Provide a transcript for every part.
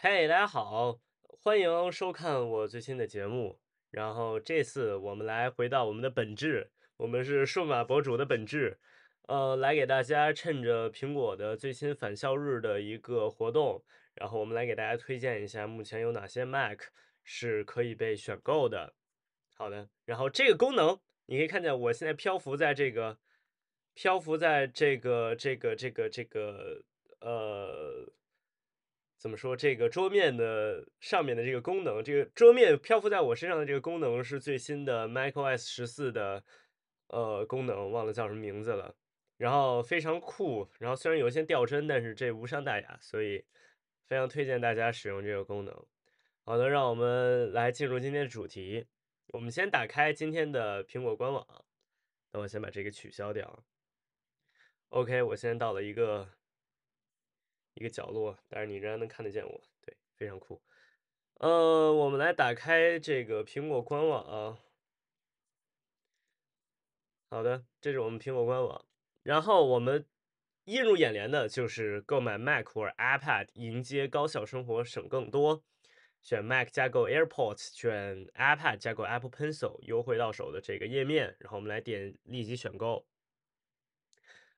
嘿，大家好，欢迎收看我最新的节目。然后这次我们来回到我们的本质，我们是数码博主的本质，呃，来给大家趁着苹果的最新返校日的一个活动，然后我们来给大家推荐一下目前有哪些 Mac 是可以被选购的。好的，然后这个功能你可以看见，我现在漂浮在这个，漂浮在这个这个这个这个呃。怎么说？这个桌面的上面的这个功能，这个桌面漂浮在我身上的这个功能是最新的 macOS 十四的呃功能，忘了叫什么名字了。然后非常酷，然后虽然有一些掉帧，但是这无伤大雅，所以非常推荐大家使用这个功能。好的，让我们来进入今天的主题。我们先打开今天的苹果官网，等我先把这个取消掉。OK，我现在到了一个。一个角落，但是你仍然能看得见我，对，非常酷。呃，我们来打开这个苹果官网啊。好的，这是我们苹果官网。然后我们映入眼帘的就是购买 Mac 或者 iPad，迎接高效生活，省更多。选 Mac 加购 AirPods，选 iPad 加购 Apple Pencil，优惠到手的这个页面。然后我们来点立即选购。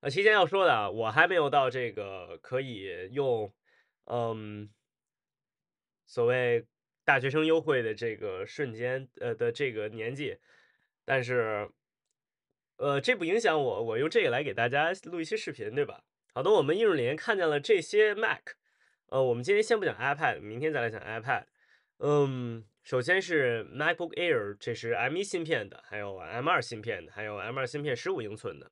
呃，提前要说的，我还没有到这个可以用，嗯，所谓大学生优惠的这个瞬间，呃的这个年纪，但是，呃，这不影响我，我用这个来给大家录一期视频，对吧？好的，我们映入眼看见了这些 Mac，呃，我们今天先不讲 iPad，明天再来讲 iPad。嗯，首先是 MacBook Air，这是 M1 芯片的，还有 M2 芯片的，还有 M2 芯片15英寸的。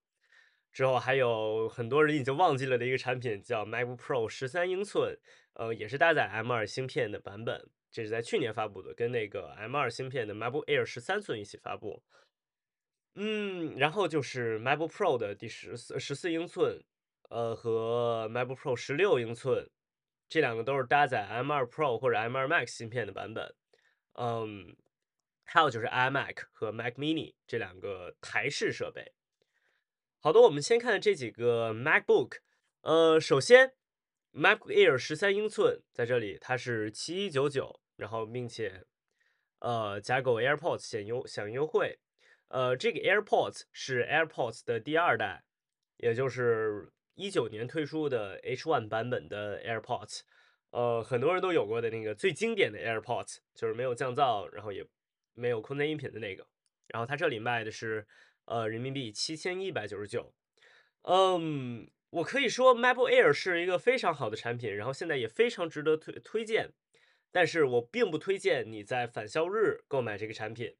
之后还有很多人已经忘记了的一个产品叫 MacBook Pro 十三英寸，呃，也是搭载 M2 芯片的版本，这是在去年发布的，跟那个 M2 芯片的 MacBook Air 十三寸一起发布。嗯，然后就是 MacBook Pro 的第十四十四英寸，呃，和 MacBook Pro 十六英寸，这两个都是搭载 M2 Pro 或者 M2 Max 芯片的版本。嗯，还有就是 iMac 和 Mac Mini 这两个台式设备。好的，我们先看这几个 MacBook。呃，首先 MacBook Air 十三英寸在这里，它是七一九九，然后并且呃加购 AirPods 享优享优惠。呃，这个 AirPods 是 AirPods 的第二代，也就是一九年推出的 H1 版本的 AirPods。呃，很多人都有过的那个最经典的 AirPods，就是没有降噪，然后也没有空间音频的那个。然后它这里卖的是。呃，人民币七千一百九十九。嗯，我可以说 MacBook Air 是一个非常好的产品，然后现在也非常值得推推荐。但是我并不推荐你在返校日购买这个产品，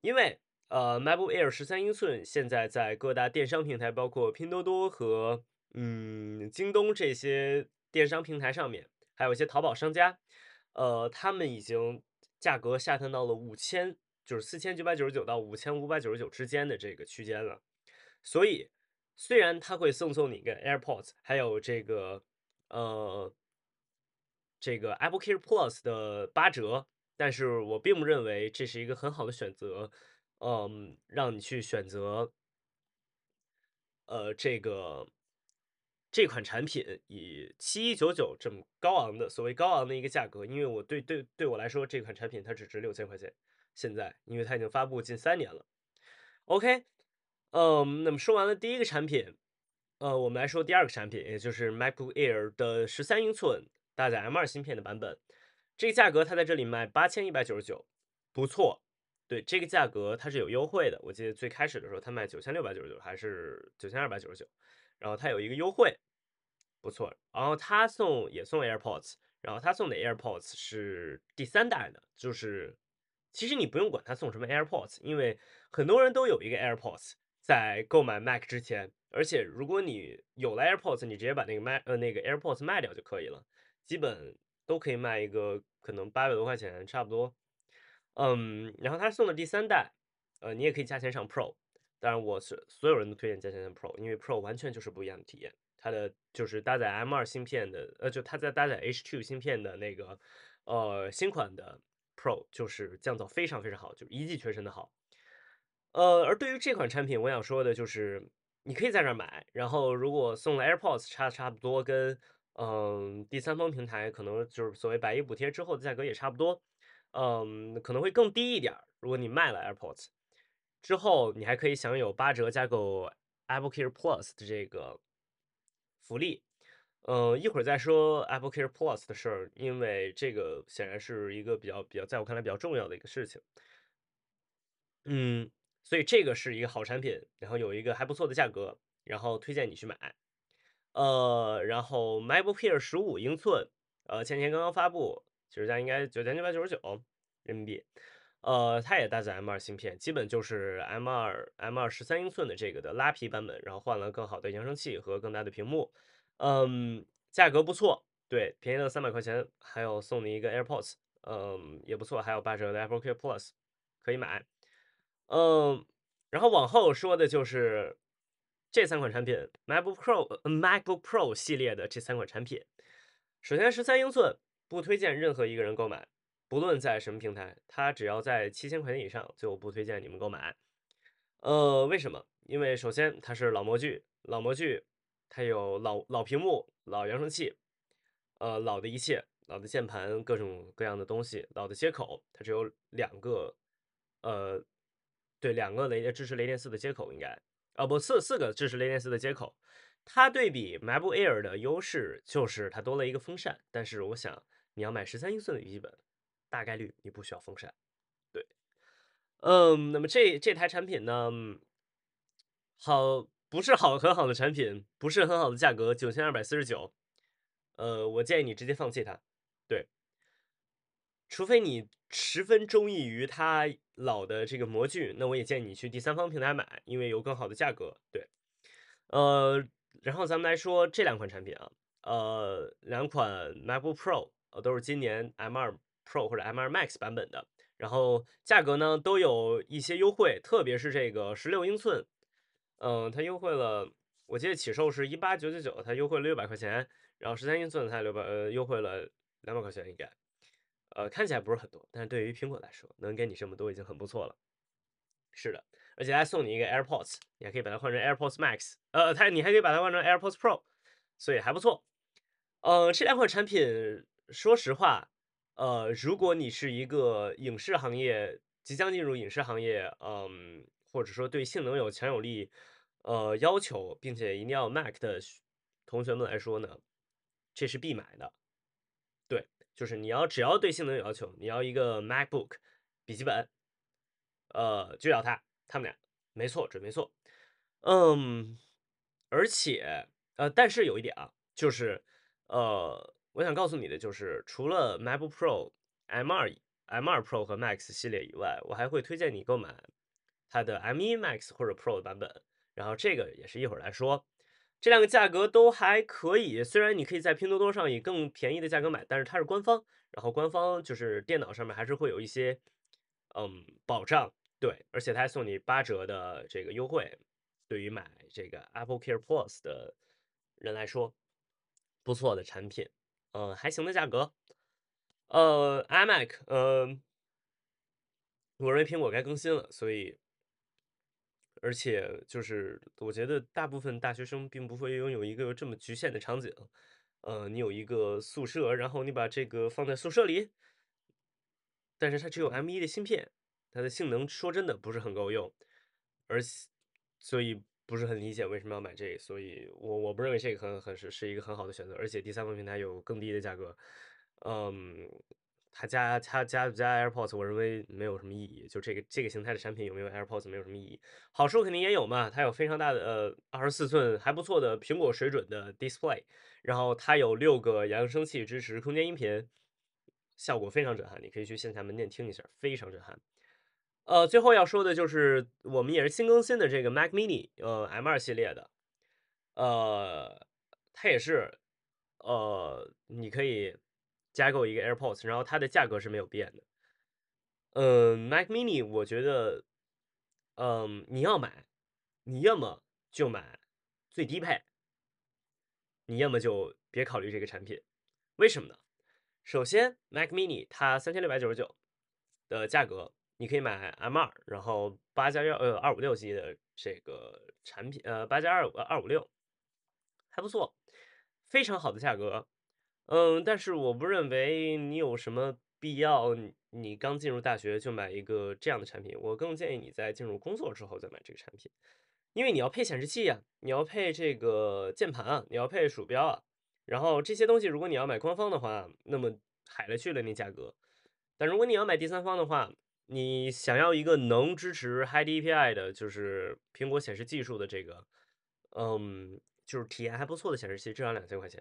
因为呃，MacBook Air 十三英寸现在在各大电商平台，包括拼多多和嗯京东这些电商平台上面，还有一些淘宝商家，呃，他们已经价格下探到了五千。就是四千九百九十九到五千五百九十九之间的这个区间了，所以虽然它会赠送你一个 AirPods，还有这个呃这个 Apple Care Plus 的八折，但是我并不认为这是一个很好的选择，嗯，让你去选择呃这个这款产品以七一九九这么高昂的所谓高昂的一个价格，因为我对对对我来说这款产品它只值六千块钱。现在，因为它已经发布近三年了。OK，嗯，那么说完了第一个产品，呃，我们来说第二个产品，也就是 MacBook Air 的十三英寸搭载 M2 芯片的版本。这个价格它在这里卖八千一百九十九，不错。对这个价格它是有优惠的，我记得最开始的时候它卖九千六百九十九还是九千二百九十九，然后它有一个优惠，不错。然后它送也送 AirPods，然后它送的 AirPods 是第三代的，就是。其实你不用管他送什么 AirPods，因为很多人都有一个 AirPods 在购买 Mac 之前，而且如果你有了 AirPods，你直接把那个 Mac 呃那个 AirPods 卖掉就可以了，基本都可以卖一个可能八百多块钱差不多。嗯，然后他送的第三代，呃，你也可以加钱上 Pro，当然我是所有人都推荐加钱上 Pro，因为 Pro 完全就是不一样的体验，它的就是搭载 M2 芯片的，呃，就它在搭载 H2 芯片的那个呃新款的。Pro 就是降噪非常非常好，就是一骑全身的好。呃，而对于这款产品，我想说的就是，你可以在这儿买，然后如果送了 AirPods 差差不多跟嗯，第三方平台可能就是所谓百亿补贴之后的价格也差不多，嗯，可能会更低一点。如果你卖了 AirPods 之后，你还可以享有八折加购 Apple Care Plus 的这个福利。嗯，一会儿再说 Apple Care Plus 的事儿，因为这个显然是一个比较比较在我看来比较重要的一个事情。嗯，所以这个是一个好产品，然后有一个还不错的价格，然后推荐你去买。呃，然后 MacBook Air 十五英寸，呃，前天刚刚发布，其实价应该九千九百九十九人民币。呃，它也搭载 M2 芯片，基本就是 M2 M2 十三英寸的这个的拉皮版本，然后换了更好的扬声器和更大的屏幕。嗯，价格不错，对，便宜了三百块钱，还有送你一个 AirPods，嗯，也不错，还有八折的 Apple Care Plus 可以买。嗯，然后往后说的就是这三款产品，MacBook Pro MacBook Pro 系列的这三款产品。首先，十三英寸不推荐任何一个人购买，不论在什么平台，它只要在七千块钱以上，就不推荐你们购买。呃，为什么？因为首先它是老模具，老模具它有老老屏幕、老扬声器，呃，老的一切，老的键盘，各种各样的东西，老的接口，它只有两个，呃。对，两个雷支持雷电四的接口应该，啊不四四个支持雷电四的接口，它对比 MacBook Air 的优势就是它多了一个风扇，但是我想你要买十三英寸的笔记本，大概率你不需要风扇。对，嗯，那么这这台产品呢，好不是好很好的产品，不是很好的价格，九千二百四十九，呃，我建议你直接放弃它，对，除非你十分中意于它。老的这个模具，那我也建议你去第三方平台买，因为有更好的价格。对，呃，然后咱们来说这两款产品啊，呃，两款 MacBook Pro，都是今年 M2 Pro 或者 M2 Max 版本的，然后价格呢都有一些优惠，特别是这个十六英寸，嗯，它优惠了，我记得起售是一八九九九，它优惠了六百块钱，然后十三英寸它六百，呃，优惠了两百块钱应该。呃，看起来不是很多，但是对于苹果来说，能给你这么多已经很不错了。是的，而且还送你一个 AirPods，你还可以把它换成 AirPods Max，呃，它你还可以把它换成 AirPods Pro，所以还不错。呃，这两款产品，说实话，呃，如果你是一个影视行业即将进入影视行业，嗯，或者说对性能有强有力呃要求，并且一定要 Mac 的同学们来说呢，这是必买的。对就是你要只要对性能有要求，你要一个 MacBook 笔记本，呃，就要它，他们俩没错，准没错。嗯，而且呃，但是有一点啊，就是呃，我想告诉你的就是，除了 MacBook Pro M2 M2 Pro 和 Max 系列以外，我还会推荐你购买它的 M1 Max 或者 Pro 版本，然后这个也是一会儿来说。这两个价格都还可以，虽然你可以在拼多多上以更便宜的价格买，但是它是官方，然后官方就是电脑上面还是会有一些，嗯，保障，对，而且它还送你八折的这个优惠，对于买这个 Apple Care Plus 的人来说，不错的产品，嗯，还行的价格，呃，iMac，嗯，我认为苹果该更新了，所以。而且就是，我觉得大部分大学生并不会拥有一个这么局限的场景，呃，你有一个宿舍，然后你把这个放在宿舍里，但是它只有 M1 的芯片，它的性能说真的不是很够用，而所以不是很理解为什么要买这个，所以我我不认为这个很很是是一个很好的选择，而且第三方平台有更低的价格，嗯。它加它加不加 AirPods，我认为没有什么意义。就这个这个形态的产品有没有 AirPods 没有什么意义。好处肯定也有嘛，它有非常大的呃二十四寸还不错的苹果水准的 Display，然后它有六个扬声器支持空间音频，效果非常震撼。你可以去线下门店听一下，非常震撼。呃，最后要说的就是我们也是新更新的这个 Mac Mini，呃 M2 系列的，呃，它也是呃你可以。加购一个 AirPods，然后它的价格是没有变的。嗯，Mac Mini，我觉得，嗯，你要买，你要么就买最低配，你要么就别考虑这个产品。为什么呢？首先，Mac Mini 它三千六百九十九的价格，你可以买 M2，然后八加幺呃二五六 G 的这个产品，呃八加二五二五六还不错。非常好的价格。嗯，但是我不认为你有什么必要，你刚进入大学就买一个这样的产品。我更建议你在进入工作之后再买这个产品，因为你要配显示器呀，你要配这个键盘啊，你要配鼠标啊，然后这些东西如果你要买官方的话，那么海了去了那价格。但如果你要买第三方的话，你想要一个能支持 High DPI 的，就是苹果显示技术的这个，嗯，就是体验还不错的显示器，至少两千块钱。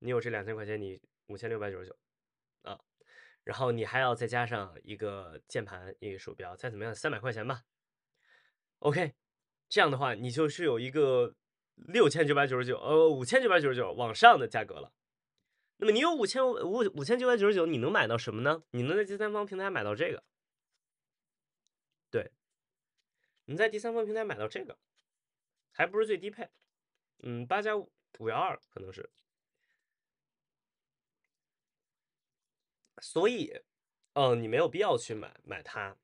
你有这两千块钱，你五千六百九十九啊，然后你还要再加上一个键盘、一个鼠标，再怎么样三百块钱吧。OK，这样的话你就是有一个六千九百九十九，呃，五千九百九十九往上的价格了。那么你有五千五五千九百九十九，你能买到什么呢？你能在第三方平台买到这个，对，你在第三方平台买到这个，还不是最低配，嗯，八加五五幺二可能是。所以，嗯，你没有必要去买买它。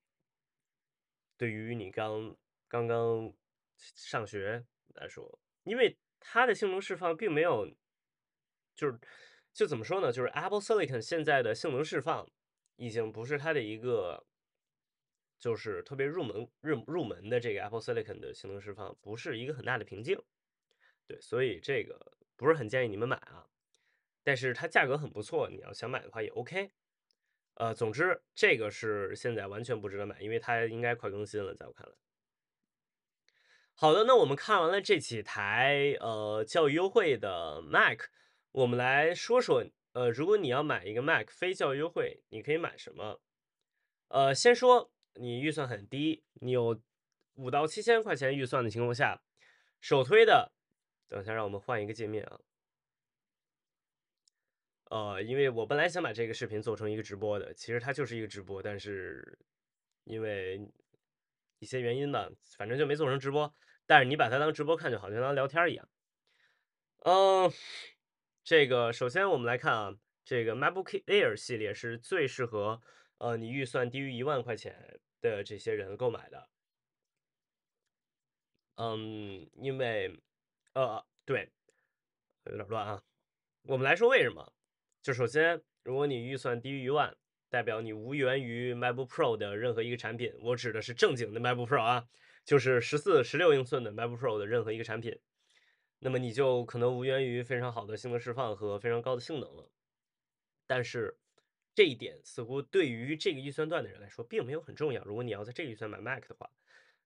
对于你刚刚刚上学来说，因为它的性能释放并没有，就是就怎么说呢？就是 Apple Silicon 现在的性能释放已经不是它的一个，就是特别入门入入门的这个 Apple Silicon 的性能释放不是一个很大的瓶颈。对，所以这个不是很建议你们买啊。但是它价格很不错，你要想买的话也 OK。呃，总之这个是现在完全不值得买，因为它应该快更新了，在我看来。好的，那我们看完了这几台呃教育优惠的 Mac，我们来说说呃，如果你要买一个 Mac 非教育优惠，你可以买什么？呃，先说你预算很低，你有五到七千块钱预算的情况下，首推的，等一下让我们换一个界面啊。呃，因为我本来想把这个视频做成一个直播的，其实它就是一个直播，但是因为一些原因吧，反正就没做成直播。但是你把它当直播看，就好像当聊天一样。嗯，这个首先我们来看啊，这个 MacBook Air 系列是最适合呃你预算低于一万块钱的这些人购买的。嗯，因为呃对，有点乱啊。我们来说为什么？就首先，如果你预算低于一万，代表你无缘于 MacBook Pro 的任何一个产品。我指的是正经的 MacBook Pro 啊，就是十四、十六英寸的 MacBook Pro 的任何一个产品。那么你就可能无缘于非常好的性能释放和非常高的性能了。但是这一点似乎对于这个预算段的人来说并没有很重要。如果你要在这个预算买 Mac 的话，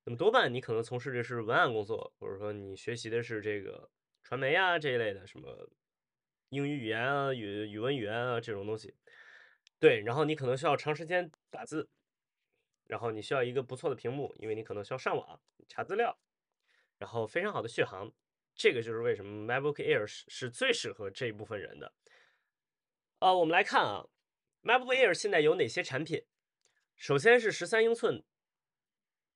那么多半你可能从事的是文案工作，或者说你学习的是这个传媒啊这一类的什么。英语语言啊，语语文语言啊，这种东西，对，然后你可能需要长时间打字，然后你需要一个不错的屏幕，因为你可能需要上网查资料，然后非常好的续航，这个就是为什么 MacBook Air 是是最适合这一部分人的。啊，我们来看啊，MacBook Air 现在有哪些产品？首先是十三英寸，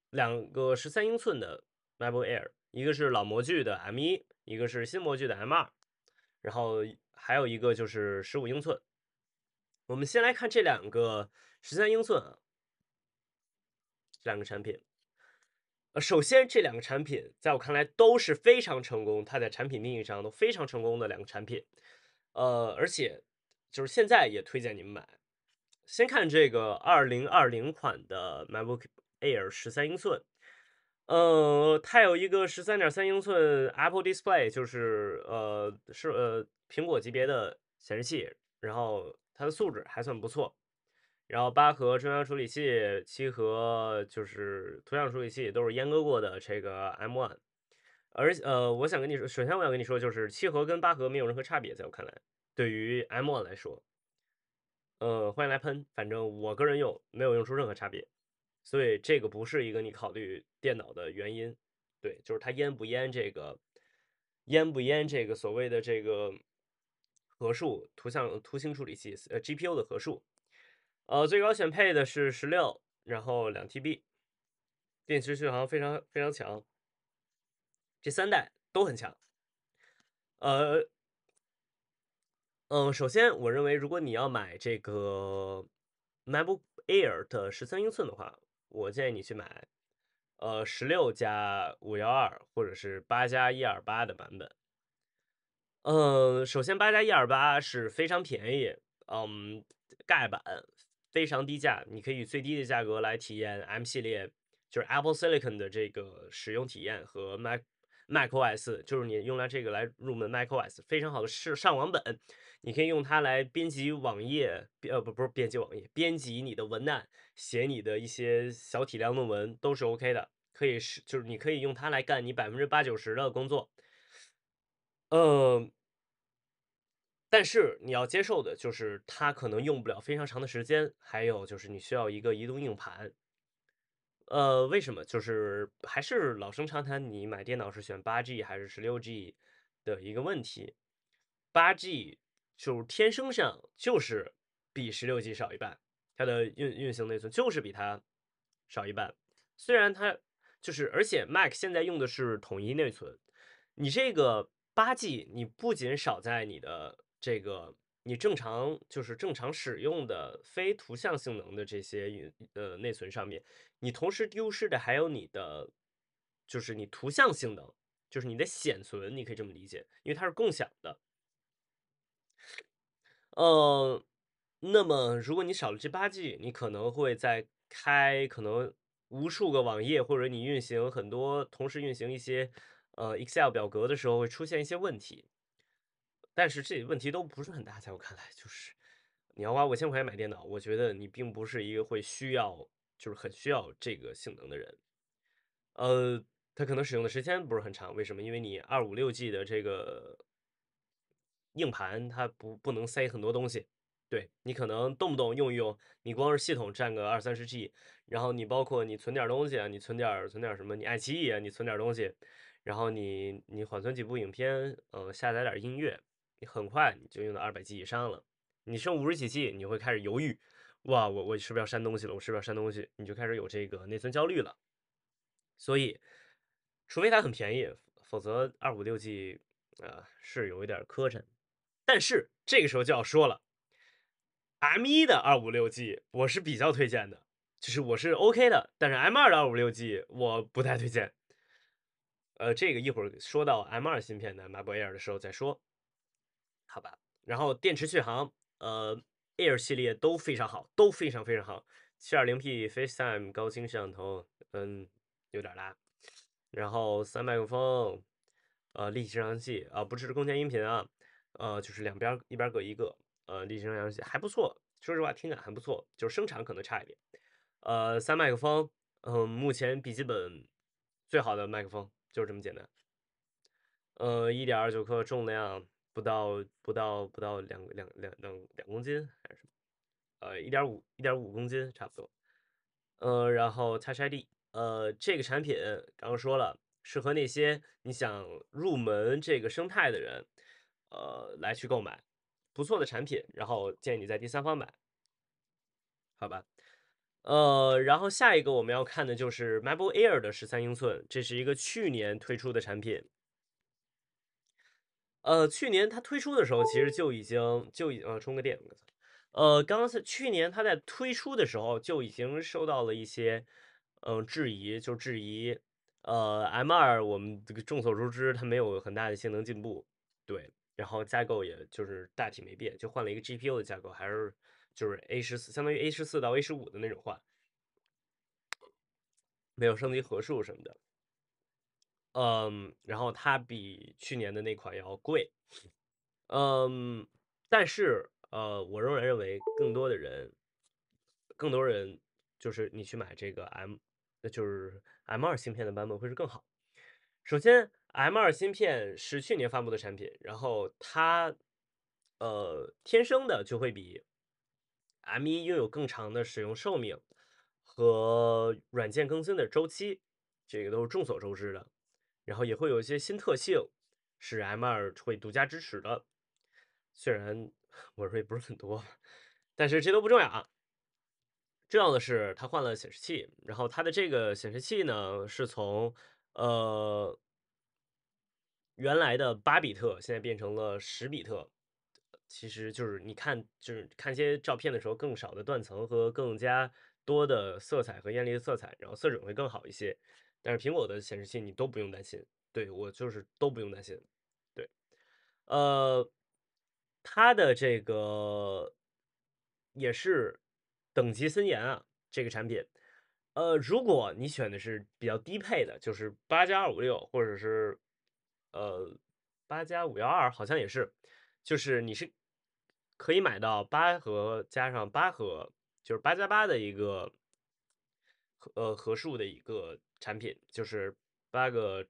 两个十三英寸的 MacBook Air，一个是老模具的 M1，一个是新模具的 M2，然后。还有一个就是十五英寸，我们先来看这两个十三英寸啊，这两个产品。呃，首先这两个产品在我看来都是非常成功，它在产品定义上都非常成功的两个产品。呃，而且就是现在也推荐你们买。先看这个二零二零款的 MacBook Air 十三英寸。呃，它有一个十三点三英寸 Apple Display，就是呃是呃苹果级别的显示器，然后它的素质还算不错，然后八核中央处理器，七核就是图像处理器都是阉割过的这个 M1，而呃我想跟你说，首先我要跟你说就是七核跟八核没有任何差别，在我看来，对于 M1 来说，呃欢迎来喷，反正我个人用没有用出任何差别。所以这个不是一个你考虑电脑的原因，对，就是它阉不阉这个，阉不阉这个所谓的这个核数图像图形处理器，呃，GPU 的核数，呃，最高选配的是十六，然后两 TB，电池续航非常非常强，这三代都很强，呃，嗯，首先我认为如果你要买这个 MacBook Air 的十三英寸的话，我建议你去买，呃，十六加五幺二或者是八加一二八的版本。嗯，首先八加一二八是非常便宜，嗯，盖板非常低价，你可以以最低的价格来体验 M 系列，就是 Apple Silicon 的这个使用体验和 Mac macOS，就是你用来这个来入门 macOS，非常好的是上网本，你可以用它来编辑网页，呃不不是编辑网页，编辑你的文案，写你的一些小体量论文都是 OK 的，可以是就是你可以用它来干你百分之八九十的工作。呃，但是你要接受的就是它可能用不了非常长的时间，还有就是你需要一个移动硬盘。呃，为什么？就是还是老生常谈，你买电脑是选八 G 还是十六 G 的一个问题。八 G 就是天生上就是比十六 G 少一半，它的运运行内存就是比它少一半。虽然它就是，而且 Mac 现在用的是统一内存，你这个。八 G，你不仅少在你的这个你正常就是正常使用的非图像性能的这些运呃内存上面，你同时丢失的还有你的就是你图像性能，就是你的显存，你可以这么理解，因为它是共享的。呃，那么如果你少了这八 G，你可能会在开可能无数个网页，或者你运行很多同时运行一些。呃，Excel 表格的时候会出现一些问题，但是这些问题都不是很大，在我看来，就是你要花五千块钱买电脑，我觉得你并不是一个会需要，就是很需要这个性能的人。呃，它可能使用的时间不是很长，为什么？因为你二五六 G 的这个硬盘，它不不能塞很多东西。对你可能动不动用一用，你光是系统占个二三十 G，然后你包括你存点东西啊，你存点存点什么，你爱奇艺啊，你存点东西。然后你你缓存几部影片，呃，下载点音乐，你很快你就用到二百 G 以上了。你剩五十几 G，你会开始犹豫，哇，我我是不是要删东西了？我是不是要删东西？你就开始有这个内存焦虑了。所以，除非它很便宜，否则二五六 G 啊是有一点磕碜。但是这个时候就要说了，M1 的二五六 G 我是比较推荐的，就是我是 OK 的，但是 M2 的二五六 G 我不太推荐。呃，这个一会儿说到 M2 芯片的 MacBook Air 的时候再说，好吧？然后电池续航，呃，Air 系列都非常好，都非常非常好。720P FaceTime 高清摄像头，嗯，有点拉。然后三麦克风，呃，立体声扬器啊，不支持空间音频啊，呃，就是两边一边各一个，呃，立体声扬器还不错，说实话听感还不错，就是声场可能差一点。呃，三麦克风，嗯，目前笔记本最好的麦克风。就是这么简单，呃，一点二九克，重量不到不到不到两两两两两公斤还是什么？呃，一点五一点五公斤差不多。呃，然后 Touch ID，呃，这个产品刚刚说了，适合那些你想入门这个生态的人，呃，来去购买不错的产品，然后建议你在第三方买，好吧？呃，然后下一个我们要看的就是 MacBook Air 的十三英寸，这是一个去年推出的产品。呃，去年它推出的时候，其实就已经就已经呃充个电，呃，刚刚是去年它在推出的时候就已经受到了一些嗯质疑，就质疑呃 M2 我们这个众所周知它没有很大的性能进步，对，然后架构也就是大体没变，就换了一个 GPU 的架构，还是。就是 A 十四，相当于 A 十四到 A 十五的那种换，没有升级核数什么的。嗯，然后它比去年的那款要贵。嗯，但是呃，我仍然认为更多的人，更多人就是你去买这个 M，那就是 M 二芯片的版本会是更好。首先，M 二芯片是去年发布的产品，然后它呃天生的就会比。M1 拥有更长的使用寿命和软件更新的周期，这个都是众所周知的。然后也会有一些新特性是 M2 会独家支持的，虽然我说也不是很多，但是这都不重要啊。重要的是它换了显示器，然后它的这个显示器呢是从呃原来的八比特现在变成了十比特。其实就是你看，就是看一些照片的时候，更少的断层和更加多的色彩和艳丽的色彩，然后色准会更好一些。但是苹果的显示器你都不用担心，对我就是都不用担心。对，呃，它的这个也是等级森严啊，这个产品。呃，如果你选的是比较低配的，就是八加二五六，或者是呃八加五幺二，好像也是，就是你是可以买到八核加上八核，就是八加八的一个呃核数的一个产品，就是八个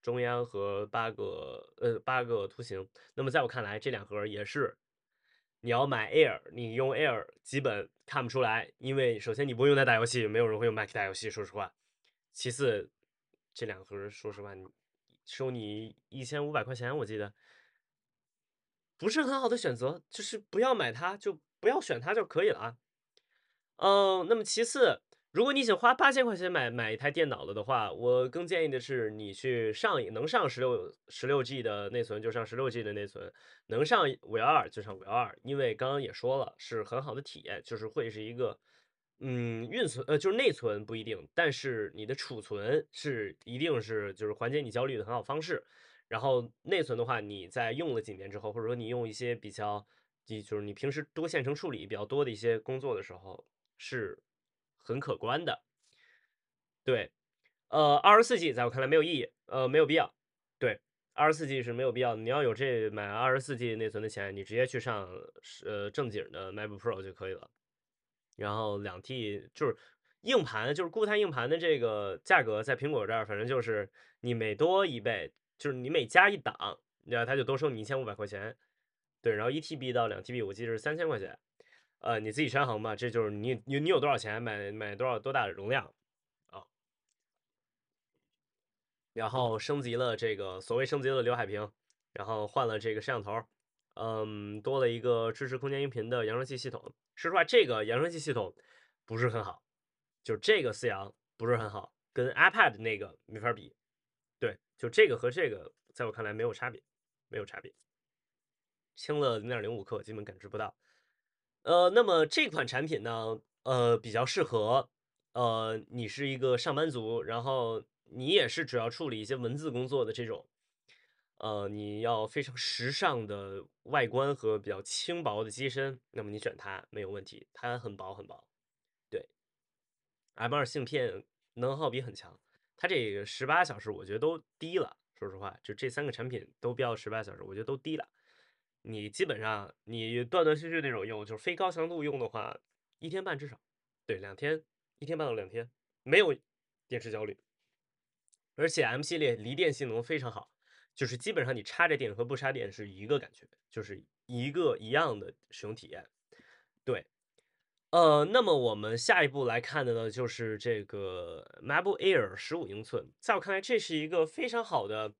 中央和八个呃八个图形。那么在我看来，这两盒也是。你要买 Air，你用 Air 基本看不出来，因为首先你不会用它打游戏，没有人会用 Mac 打游戏，说实话。其次，这两盒说实话，收你一千五百块钱，我记得不是很好的选择，就是不要买它，就不要选它就可以了啊。嗯，那么其次。如果你想花八千块钱买买一台电脑了的话，我更建议的是你去上能上十六十六 G 的内存就上十六 G 的内存，能上五幺二就上五幺二，因为刚刚也说了是很好的体验，就是会是一个嗯运存呃就是内存不一定，但是你的储存是一定是就是缓解你焦虑的很好方式。然后内存的话，你在用了几年之后，或者说你用一些比较你就是你平时多线程处理比较多的一些工作的时候是。很可观的，对，呃，二十四 G 在我看来没有意义，呃，没有必要，对，二十四 G 是没有必要。你要有这买二十四 G 内存的钱，你直接去上呃正经的 MacBook Pro 就可以了。然后两 T 就是硬盘，就是固态硬盘的这个价格，在苹果这儿反正就是你每多一倍，就是你每加一档，然后他就多收你一千五百块钱，对，然后一 TB 到两 TB 我记得是三千块钱。呃，你自己权衡吧，这就是你你你有多少钱买买多少多大的容量啊？然后升级了这个所谓升级了刘海屏，然后换了这个摄像头，嗯，多了一个支持空间音频的扬声器系统。说实话，这个扬声器系统不是很好，就这个四扬不是很好，跟 iPad 那个没法比。对，就这个和这个，在我看来没有差别，没有差别，轻了零点零五克，基本感知不到。呃，那么这款产品呢，呃，比较适合，呃，你是一个上班族，然后你也是主要处理一些文字工作的这种，呃，你要非常时尚的外观和比较轻薄的机身，那么你选它没有问题，它很薄很薄，对，M2 芯片能耗比很强，它这个十八小时我觉得都低了，说实话，就这三个产品都标十八小时，我觉得都低了。你基本上你断断续续那种用，就是非高强度用的话，一天半至少，对，两天，一天半到两天，没有电池焦虑。而且 M 系列离电性能非常好，就是基本上你插着电和不插电是一个感觉，就是一个一样的使用体验。对，呃，那么我们下一步来看的呢，就是这个 MacBook Air 十五英寸，在我看来，这是一个非常好的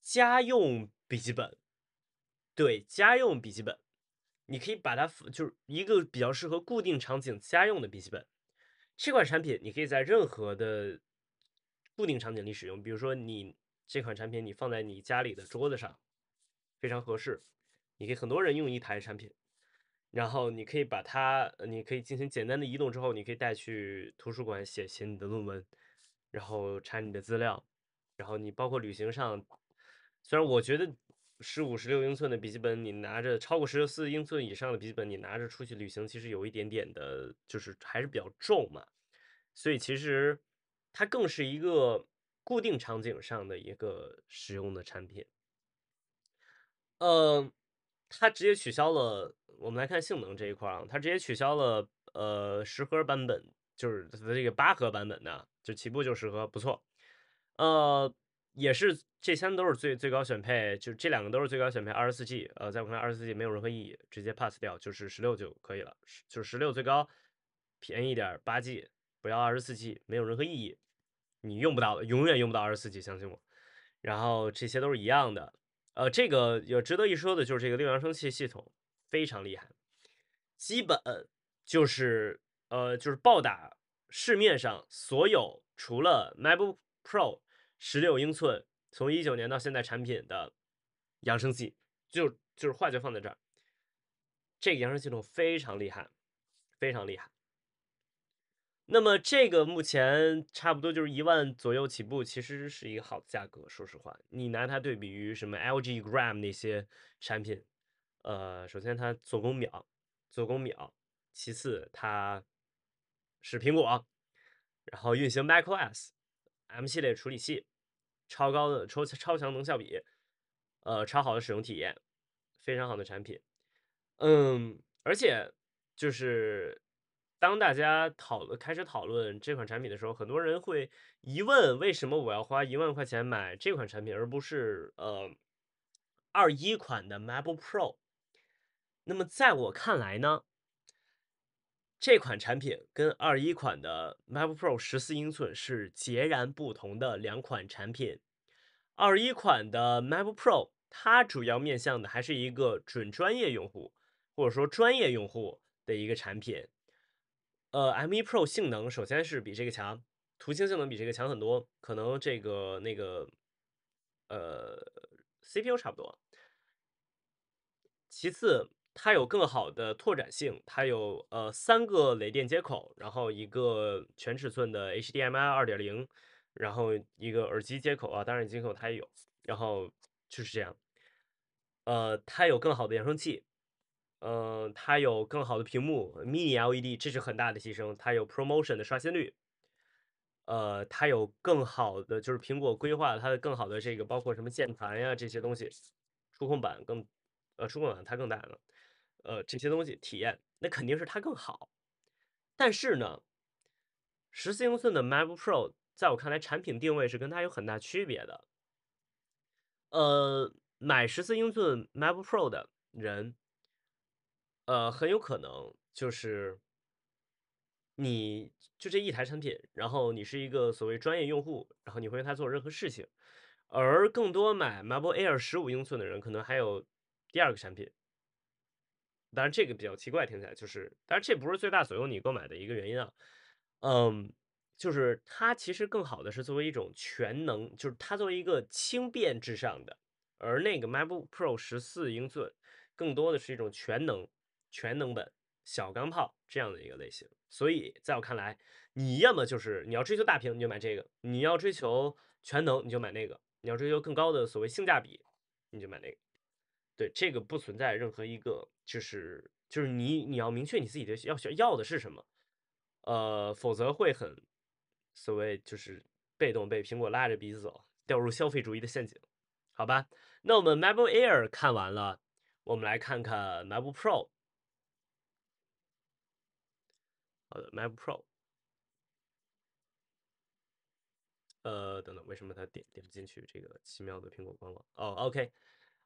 家用笔记本。对家用笔记本，你可以把它就是一个比较适合固定场景家用的笔记本。这款产品你可以在任何的固定场景里使用，比如说你这款产品你放在你家里的桌子上，非常合适。你可以很多人用一台产品，然后你可以把它，你可以进行简单的移动之后，你可以带去图书馆写写你的论文，然后查你的资料，然后你包括旅行上，虽然我觉得。十五、十六英寸的笔记本，你拿着超过十四英寸以上的笔记本，你拿着出去旅行，其实有一点点的，就是还是比较重嘛。所以其实它更是一个固定场景上的一个使用的产品。呃，它直接取消了。我们来看性能这一块啊，它直接取消了呃十核版本，就是它这个八核版本的，就起步就十核，不错。呃。也是这三都是最最高选配，就这两个都是最高选配，二十四 G。呃，在我看来，二十四 G 没有任何意义，直接 pass 掉，就是十六就可以了。就是十六最高，便宜一点八 G，不要二十四 G，没有任何意义，你用不到的，永远用不到二十四 G，相信我。然后这些都是一样的。呃，这个有值得一说的就是这个六扬声器系统非常厉害，基本就是呃就是暴打市面上所有除了 MacBook Pro。十六英寸，从一九年到现在产品的扬声器，就就是话就放在这儿，这个扬声系统非常厉害，非常厉害。那么这个目前差不多就是一万左右起步，其实是一个好的价格。说实话，你拿它对比于什么 LG Gram 那些产品，呃，首先它做工秒，做工秒，其次它是苹果，然后运行 macOS M 系列处理器，超高的超超强能效比，呃，超好的使用体验，非常好的产品。嗯，而且就是当大家讨论开始讨论这款产品的时候，很多人会疑问：为什么我要花一万块钱买这款产品，而不是呃二一款的 MacBook Pro？那么在我看来呢，这款产品跟二一款的 MacBook Pro 十四英寸是截然不同的两款产品。二一款的 MacBook Pro 它主要面向的还是一个准专业用户。或者说专业用户的一个产品，呃，M1 Pro 性能首先是比这个强，图形性能比这个强很多，可能这个那个呃 CPU 差不多。其次，它有更好的拓展性，它有呃三个雷电接口，然后一个全尺寸的 HDMI 二点零，然后一个耳机接口啊，当然接口它也有，然后就是这样。呃，它有更好的扬声器。嗯，它有更好的屏幕，Mini LED，这是很大的提升。它有 ProMotion 的刷新率，呃，它有更好的，就是苹果规划它的更好的这个，包括什么键盘呀这些东西，触控板更，呃，触控板它更大了，呃，这些东西体验那肯定是它更好。但是呢，十四英寸的 MacBook Pro 在我看来产品定位是跟它有很大区别的。呃，买十四英寸 MacBook Pro 的人。呃，很有可能就是你就这一台产品，然后你是一个所谓专业用户，然后你会用它做任何事情。而更多买 MacBook Air 十五英寸的人，可能还有第二个产品。当然这个比较奇怪，听起来就是，当然这不是最大左右你购买的一个原因啊。嗯，就是它其实更好的是作为一种全能，就是它作为一个轻便至上的，而那个 MacBook Pro 十四英寸更多的是一种全能。全能本小钢炮这样的一个类型，所以在我看来，你要么就是你要追求大屏，你就买这个；你要追求全能，你就买那个；你要追求更高的所谓性价比，你就买那个。对，这个不存在任何一个，就是就是你你要明确你自己的要要的是什么，呃，否则会很所谓就是被动被苹果拉着鼻子走，掉入消费主义的陷阱，好吧？那我们 MacBook Air 看完了，我们来看看 MacBook Pro。好的，Mac Pro，呃，等等，为什么它点点不进去？这个奇妙的苹果官网。哦，OK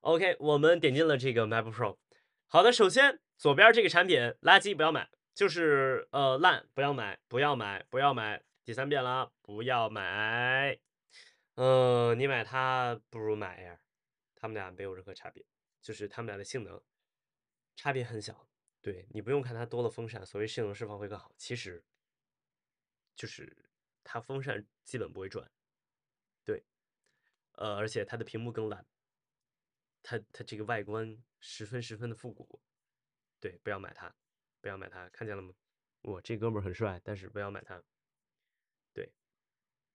OK，我们点进了这个 Mac Pro。好的，首先左边这个产品垃圾不要买，就是呃烂不要买，不要买，不要买。第三遍了，不要买。嗯，你买它不如买 Air，他们俩没有任何差别，就是他们俩的性能差别很小。对你不用看它多了风扇，所谓性能释放会更好。其实，就是它风扇基本不会转。对，呃，而且它的屏幕更烂，它它这个外观十分十分的复古。对，不要买它，不要买它，看见了吗？哇，这哥们儿很帅，但是不要买它。对，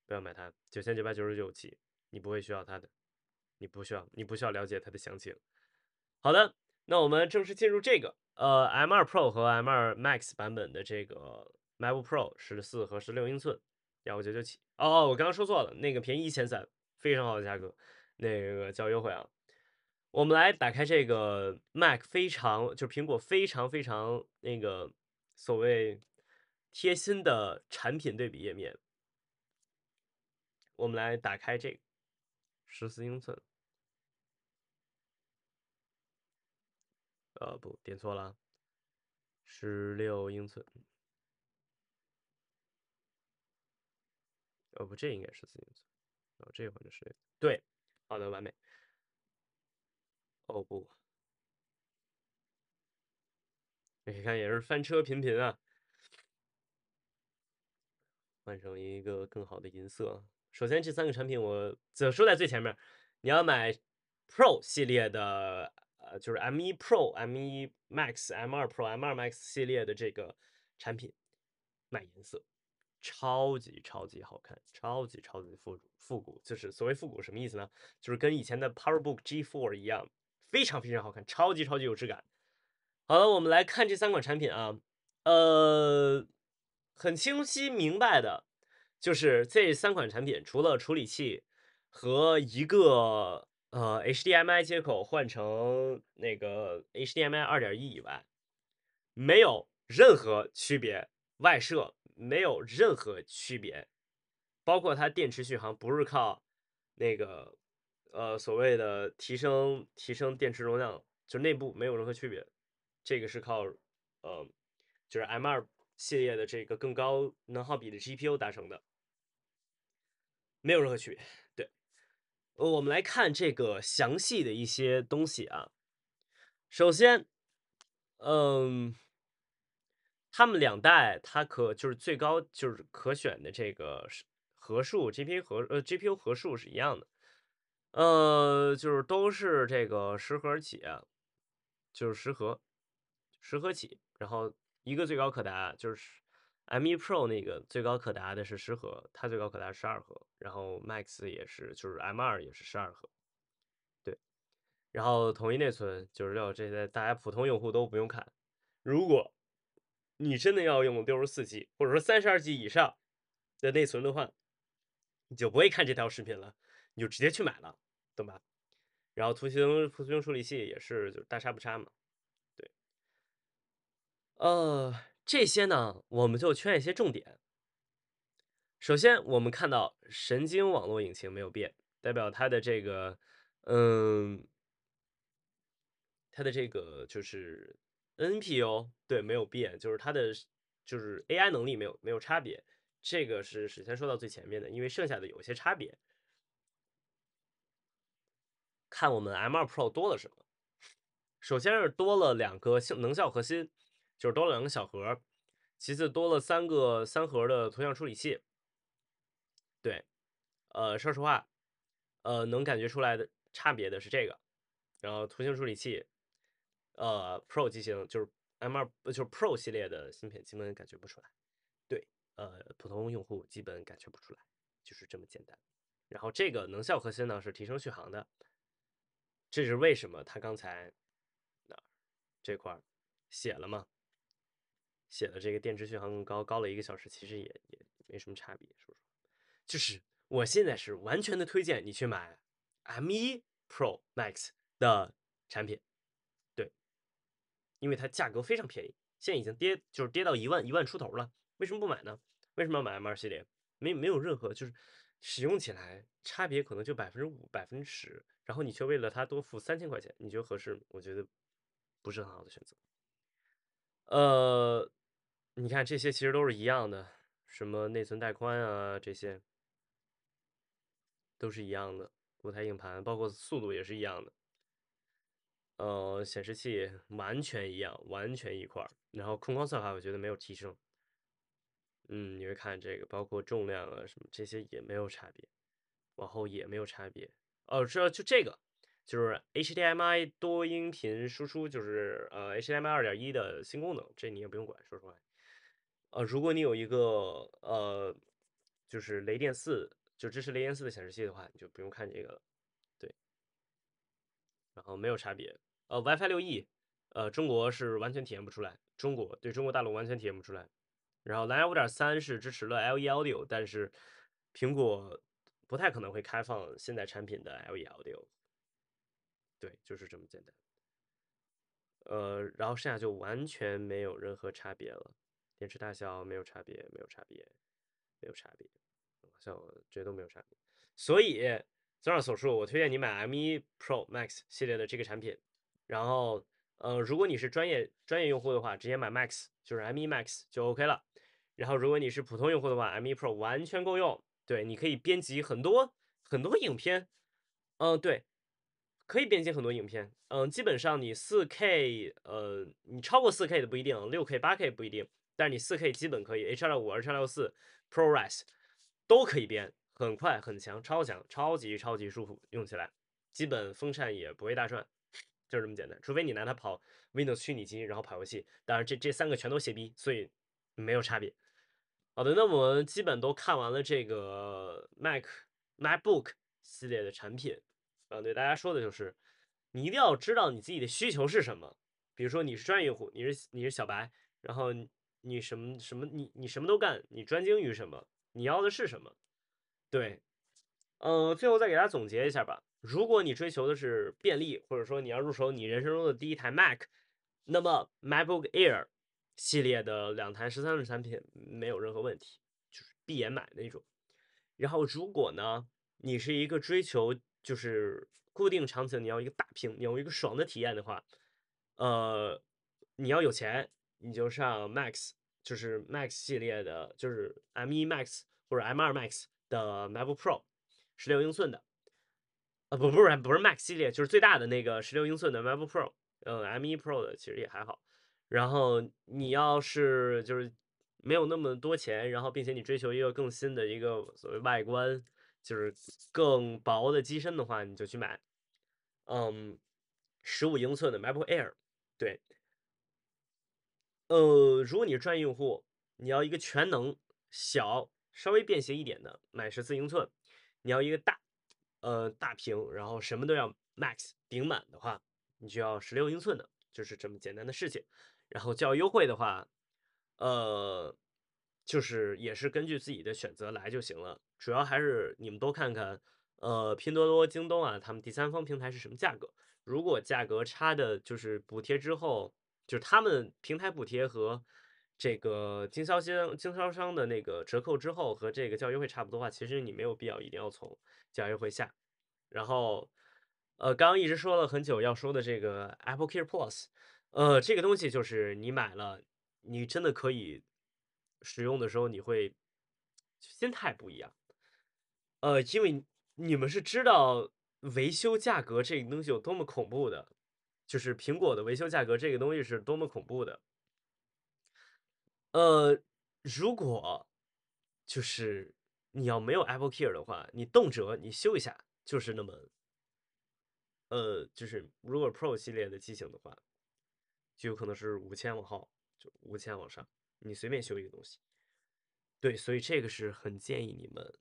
不要买它，九千九百九十九起，你不会需要它的，你不需要，你不需要了解它的详情。好的，那我们正式进入这个。呃，M2 Pro 和 M2 Max 版本的这个 MacBook Pro 十四和十六英寸，幺五九九起。哦哦，我刚刚说错了，那个便宜一千三，非常好的价格，那个叫优惠啊。我们来打开这个 Mac，非常就是苹果非常非常那个所谓贴心的产品对比页面。我们来打开这个十四英寸。呃，不，点错了，十六英寸。哦不，这应该是四英寸。哦，这会是对，好的，完美。哦不，你看也是翻车频频啊。换成一个更好的银色。首先，这三个产品我则说在最前面，你要买 Pro 系列的。呃，就是 M1 Pro、M1 Max、M2 Pro、M2 Max 系列的这个产品，买颜色，超级超级好看，超级超级复复古。就是所谓复古什么意思呢？就是跟以前的 PowerBook G4 一样，非常非常好看，超级超级有质感。好了，我们来看这三款产品啊，呃，很清晰明白的，就是这三款产品除了处理器和一个呃 HDMI 接口换成那个 HDMI 二点一以外，没有任何区别，外设没有任何区别，包括它电池续航不是靠那个呃所谓的提升提升电池容量，就内部没有任何区别。这个是靠，呃，就是 M2 系列的这个更高能耗比的 GPU 达成的，没有任何区别。对，呃，我们来看这个详细的一些东西啊。首先，嗯，他们两代它可就是最高就是可选的这个核数 GPU 核呃 GPU 核数是一样的，呃，就是都是这个十核起，就是十核。十核起，然后一个最高可达就是 M1 Pro 那个最高可达的是十核，它最高可达十二核，然后 Max 也是，就是 M2 也是十二核，对，然后统一内存九十六，这些大家普通用户都不用看。如果你真的要用六十四 G 或者说三十二 G 以上的内存的话，你就不会看这条视频了，你就直接去买了，懂吧？然后图形图形处理器也是，就大差不差嘛。对呃，这些呢，我们就圈一些重点。首先，我们看到神经网络引擎没有变，代表它的这个，嗯，它的这个就是 NPU 对没有变，就是它的就是 AI 能力没有没有差别。这个是首先说到最前面的，因为剩下的有些差别。看我们 M2 Pro 多了什么？首先是多了两个性能效核心。就是多了两个小核，其次多了三个三核的图像处理器。对，呃，说实话，呃，能感觉出来的差别的是这个，然后图形处理器，呃，Pro 机型就是 M2，就是 Pro 系列的芯片基本感觉不出来。对，呃，普通用户基本感觉不出来，就是这么简单。然后这个能效核心呢是提升续航的，这是为什么？他刚才哪这块写了吗？写的这个电池续航更高，高了一个小时，其实也也没什么差别，说说，就是我现在是完全的推荐你去买 M1 Pro Max 的产品，对，因为它价格非常便宜，现在已经跌就是跌到一万一万出头了，为什么不买呢？为什么要买 M2 系列？没没有任何就是使用起来差别可能就百分之五百分之十，然后你却为了它多付三千块钱，你觉得合适吗？我觉得不是很好的选择，呃。你看这些其实都是一样的，什么内存带宽啊，这些都是一样的。固态硬盘，包括速度也是一样的。呃，显示器完全一样，完全一块儿。然后控光算法我觉得没有提升。嗯，你会看这个，包括重量啊什么这些也没有差别，往后也没有差别。哦，这就这个就是 HDMI 多音频输出，就是呃 HDMI 二点一的新功能，这你也不用管，说实话。呃，如果你有一个呃，就是雷电四，就支持雷电四的显示器的话，你就不用看这个了。对，然后没有差别。呃，WiFi 六 E，呃，中国是完全体验不出来，中国对中国大陆完全体验不出来。然后蓝牙五点三是支持了 LE Audio，但是苹果不太可能会开放现在产品的 LE Audio。对，就是这么简单。呃，然后剩下就完全没有任何差别了。电池大小没有差别，没有差别，没有差别，好像我觉得都没有差别。所以综上所述，我推荐你买 M1 Pro Max 系列的这个产品。然后，呃，如果你是专业专业用户的话，直接买 Max，就是 M1 Max 就 OK 了。然后，如果你是普通用户的话，M1 Pro 完全够用。对，你可以编辑很多很多影片。嗯，对，可以编辑很多影片。嗯，基本上你 4K，呃，你超过 4K 的不一定，6K、8K 不一定。但是你四 K 基本可以，H265、H264、ProRes 都可以编，很快、很强、超强、超级超级舒服，用起来基本风扇也不会大转，就是这么简单。除非你拿它跑 Windows 虚拟机，然后跑游戏，当然这这三个全都泄逼，所以没有差别。好的，那我们基本都看完了这个 Mac MacBook 系列的产品，啊，对大家说的就是，你一定要知道你自己的需求是什么。比如说你是专业用户，你是你是小白，然后你什么什么你你什么都干，你专精于什么，你要的是什么？对，嗯，最后再给大家总结一下吧。如果你追求的是便利，或者说你要入手你人生中的第一台 Mac，那么 MacBook Air。系列的两台十三寸产品没有任何问题，就是闭眼买那种。然后如果呢，你是一个追求就是固定场景，你要一个大屏，你要一个爽的体验的话，呃，你要有钱，你就上 Max，就是 Max 系列的，就是 M1 Max 或者 M2 Max 的 MacBook Pro，十六英寸的，啊不不是不是 Max 系列，就是最大的那个十六英寸的 MacBook Pro，嗯，M1 Pro 的其实也还好。然后你要是就是没有那么多钱，然后并且你追求一个更新的一个所谓外观，就是更薄的机身的话，你就去买，嗯，十五英寸的 MacBook Air。对，呃，如果你是专业用户，你要一个全能、小、稍微便携一点的，买十四英寸；你要一个大，呃，大屏，然后什么都要 Max 顶满的话，你就要十六英寸的，就是这么简单的事情。然后较优惠的话，呃，就是也是根据自己的选择来就行了。主要还是你们多看看，呃，拼多多、京东啊，他们第三方平台是什么价格。如果价格差的，就是补贴之后，就是他们平台补贴和这个经销商经销商的那个折扣之后和这个较优惠差不多的话，其实你没有必要一定要从较优惠下。然后，呃，刚刚一直说了很久要说的这个 Apple Care Plus。呃，这个东西就是你买了，你真的可以使用的时候，你会心态不一样。呃，因为你们是知道维修价格这个东西有多么恐怖的，就是苹果的维修价格这个东西是多么恐怖的。呃，如果就是你要没有 Apple Care 的话，你动辄你修一下就是那么，呃，就是如果 Pro 系列的机型的话。就有可能是五千往后，就五千往上，你随便修一个东西。对，所以这个是很建议你们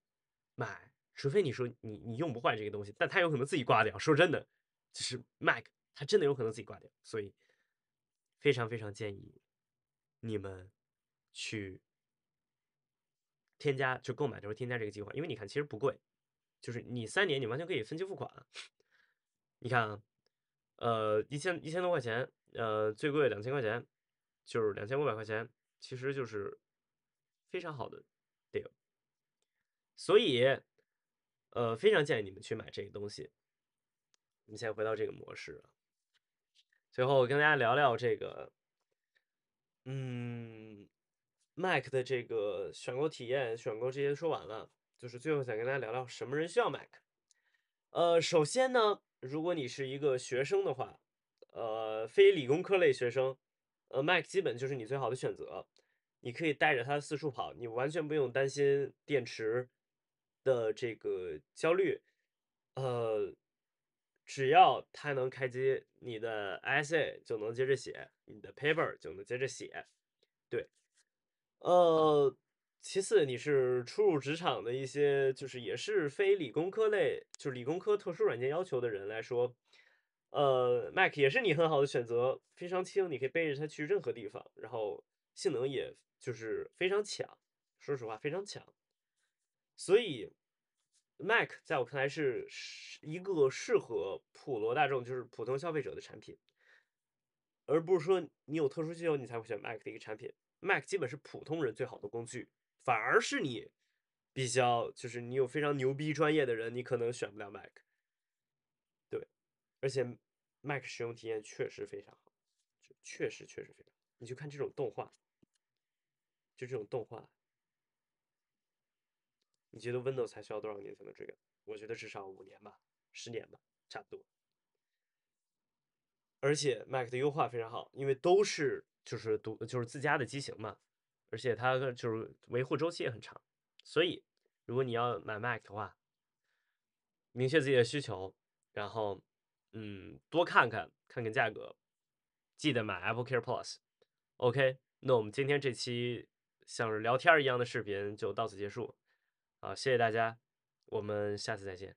买，除非你说你你用不坏这个东西，但它有可能自己挂掉。说真的，就是 Mac，它真的有可能自己挂掉，所以非常非常建议你们去添加，就购买的时候添加这个计划，因为你看其实不贵，就是你三年你完全可以分期付款。你看啊，呃，一千一千多块钱。呃，最贵两千块钱，就是两千五百块钱，其实就是非常好的 deal，所以呃，非常建议你们去买这个东西。我们先回到这个模式，最后跟大家聊聊这个，嗯，Mac 的这个选购体验、选购这些说完了，就是最后想跟大家聊聊什么人需要 Mac。呃，首先呢，如果你是一个学生的话。呃，非理工科类学生，呃，Mac 基本就是你最好的选择。你可以带着它四处跑，你完全不用担心电池的这个焦虑。呃，只要它能开机，你的 essay 就能接着写，你的 paper 就能接着写。对，呃，其次你是初入职场的一些，就是也是非理工科类，就是理工科特殊软件要求的人来说。呃，Mac 也是你很好的选择，非常轻，你可以背着它去任何地方，然后性能也就是非常强，说实话非常强。所以，Mac 在我看来是一个适合普罗大众，就是普通消费者的产品，而不是说你有特殊需求你才会选 Mac 的一个产品。Mac 基本是普通人最好的工具，反而是你比较就是你有非常牛逼专业的人，你可能选不了 Mac。而且，Mac 使用体验确实非常好，确实确实非常。你就看这种动画，就这种动画，你觉得 Windows 还需要多少年才能追赶？我觉得至少五年吧，十年吧，差不多。而且 Mac 的优化非常好，因为都是就是独就是自家的机型嘛，而且它就是维护周期也很长。所以，如果你要买 Mac 的话，明确自己的需求，然后。嗯，多看看看看价格，记得买 Apple Care Plus。OK，那我们今天这期像是聊天一样的视频就到此结束。啊，谢谢大家，我们下次再见。